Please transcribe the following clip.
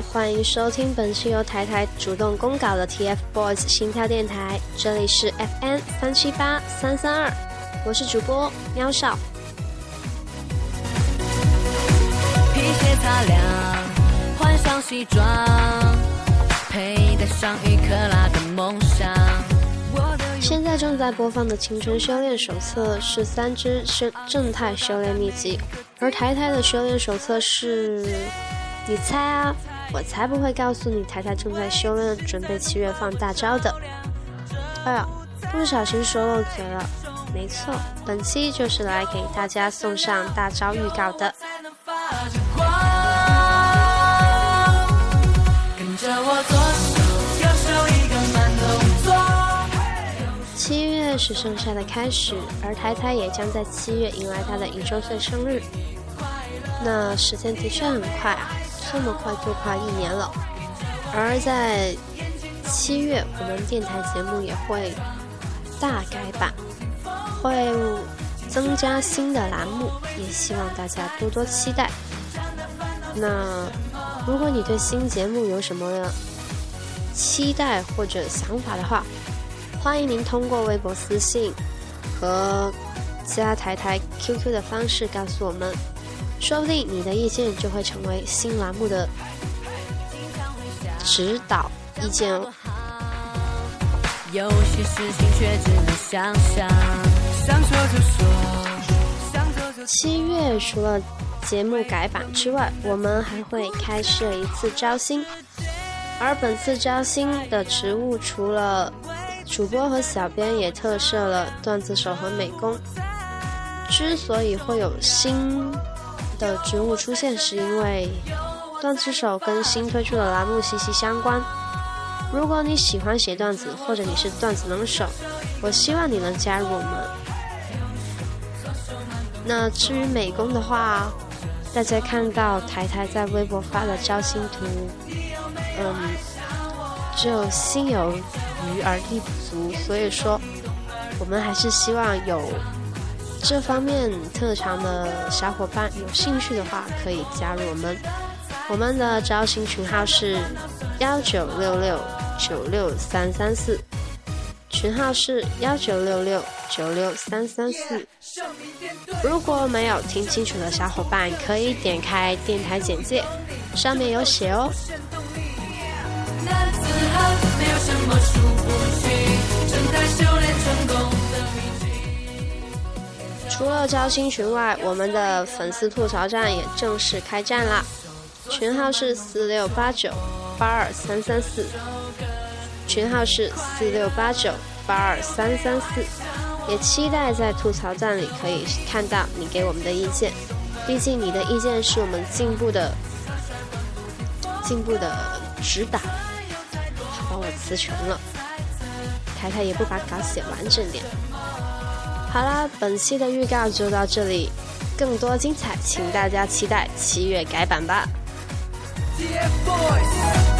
好，欢迎收听本期由台台主动公稿的 TFBOYS 心跳电台，这里是 FN 三七八三三二，我是主播喵少。皮鞋擦亮，换上西装，佩戴上一克拉的梦想。现在正在播放的《青春修炼手册》是三支正正太修炼秘籍，而台台的修炼手册是，你猜啊？我才不会告诉你，台台正在修炼，准备七月放大招的。哎呀，不小心说漏嘴了。没错，本期就是来给大家送上大招预告的。才能发着光。跟着我左手右手一个慢动作。七月是盛夏的开始，而台台也将在七月迎来她的一周岁生日。那时间的确很快啊，这么快就快一年了。而在七月，我们电台节目也会大改版，会增加新的栏目，也希望大家多多期待。那如果你对新节目有什么期待或者想法的话，欢迎您通过微博私信和加台台 QQ 的方式告诉我们，说不定你的意见就会成为新栏目的指导意见哦。有些事情却只能想想。想说就说，七月除了节目改版之外，我们还会开设一次招新，而本次招新的职务除了主播和小编，也特设了段子手和美工。之所以会有新的职务出现，是因为段子手跟新推出的栏目息息相关。如果你喜欢写段子，或者你是段子能手，我希望你能加入我们。那至于美工的话，大家看到台台在微博发的招新图，嗯，只有心有余而力不足，所以说我们还是希望有这方面特长的小伙伴有兴趣的话，可以加入我们。我们的招新群号是幺九六六九六三三四，群号是幺九六六九六三三四。如果没有听清楚的小伙伴，可以点开电台简介，上面有写哦。没有什么输不起，正在修炼成功。除了招新群外，我们的粉丝吐槽站也正式开战啦！群号是四六八九八二三三四，群号是四六八九八二三三四，也期待在吐槽站里可以看到你给我们的意见，毕竟你的意见是我们进步的进步的指导。好吧，我词穷了，凯凯也不把稿写完整点。好啦，本期的预告就到这里，更多精彩，请大家期待七月改版吧。TFBOYS。